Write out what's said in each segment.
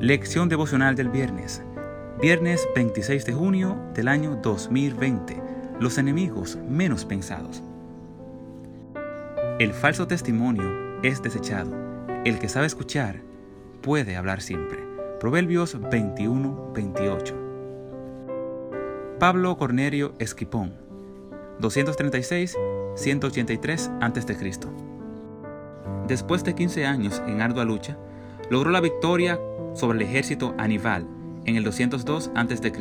Lección devocional del viernes. Viernes 26 de junio del año 2020. Los enemigos menos pensados. El falso testimonio es desechado. El que sabe escuchar puede hablar siempre. Proverbios 21, 28. Pablo Cornelio Esquipón, 236-183 a.C. Después de 15 años en ardua lucha, logró la victoria sobre el ejército Aníbal en el 202 a.C.,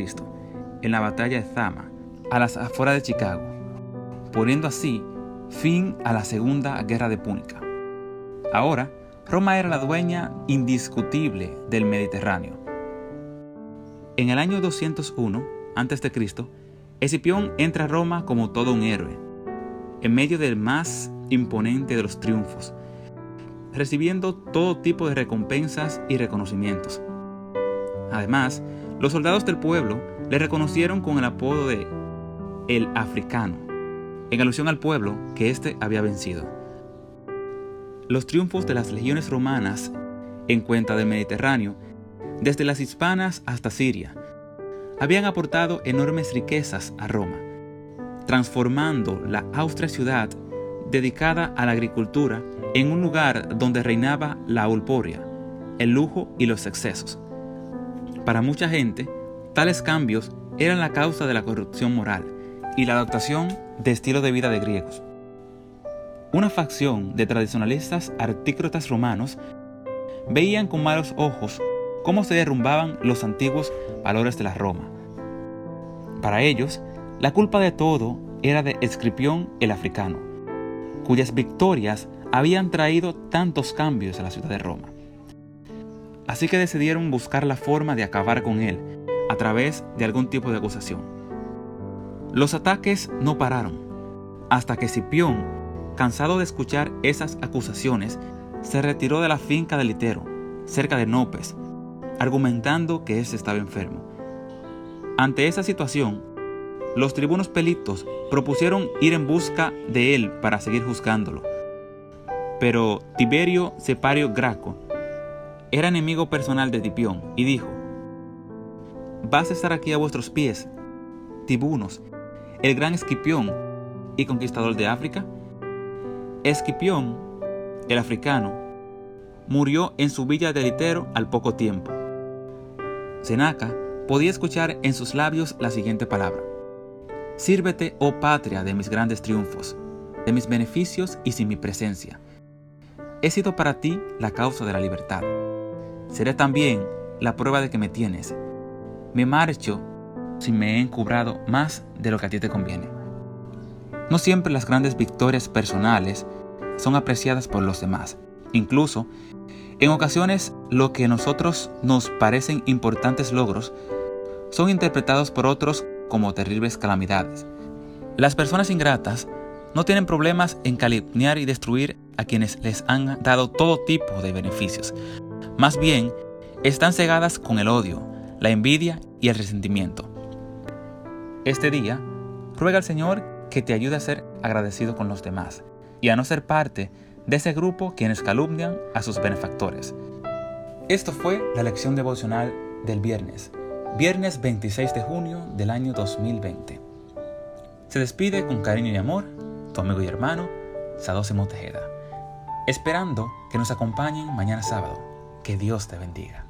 en la batalla de Zama, a las afueras de Chicago, poniendo así fin a la Segunda Guerra de Púnica. Ahora, Roma era la dueña indiscutible del Mediterráneo. En el año 201 a.C., Escipión entra a Roma como todo un héroe, en medio del más imponente de los triunfos, recibiendo todo tipo de recompensas y reconocimientos. Además, los soldados del pueblo le reconocieron con el apodo de el africano, en alusión al pueblo que éste había vencido. Los triunfos de las legiones romanas en cuenta del Mediterráneo, desde las hispanas hasta Siria, habían aportado enormes riquezas a Roma, transformando la austria ciudad dedicada a la agricultura en un lugar donde reinaba la ulporia, el lujo y los excesos. Para mucha gente, tales cambios eran la causa de la corrupción moral y la adaptación de estilo de vida de griegos. Una facción de tradicionalistas artícrotas romanos veían con malos ojos cómo se derrumbaban los antiguos valores de la Roma. Para ellos, la culpa de todo era de Escripión el africano, cuyas victorias habían traído tantos cambios a la ciudad de Roma. Así que decidieron buscar la forma de acabar con él a través de algún tipo de acusación. Los ataques no pararon, hasta que Cipión, cansado de escuchar esas acusaciones, se retiró de la finca de Litero, cerca de Nopes, argumentando que éste estaba enfermo. Ante esa situación, los tribunos pelitos propusieron ir en busca de él para seguir juzgándolo pero Tiberio Separio Graco era enemigo personal de Tipión y dijo, Vas a estar aquí a vuestros pies, tibunos, el gran Esquipión y conquistador de África. Esquipión, el africano, murió en su villa de Litero al poco tiempo. Senaca podía escuchar en sus labios la siguiente palabra. Sírvete, oh patria, de mis grandes triunfos, de mis beneficios y sin mi presencia He sido para ti la causa de la libertad. Seré también la prueba de que me tienes. Me marcho si me he encubrado más de lo que a ti te conviene. No siempre las grandes victorias personales son apreciadas por los demás. Incluso, en ocasiones, lo que a nosotros nos parecen importantes logros son interpretados por otros como terribles calamidades. Las personas ingratas no tienen problemas en calumniar y destruir a quienes les han dado todo tipo de beneficios. Más bien, están cegadas con el odio, la envidia y el resentimiento. Este día, ruega al Señor que te ayude a ser agradecido con los demás y a no ser parte de ese grupo quienes calumnian a sus benefactores. Esto fue la lección devocional del viernes, viernes 26 de junio del año 2020. Se despide con cariño y amor amigo y hermano, Sadosimo Tejeda esperando que nos acompañen mañana sábado. Que Dios te bendiga.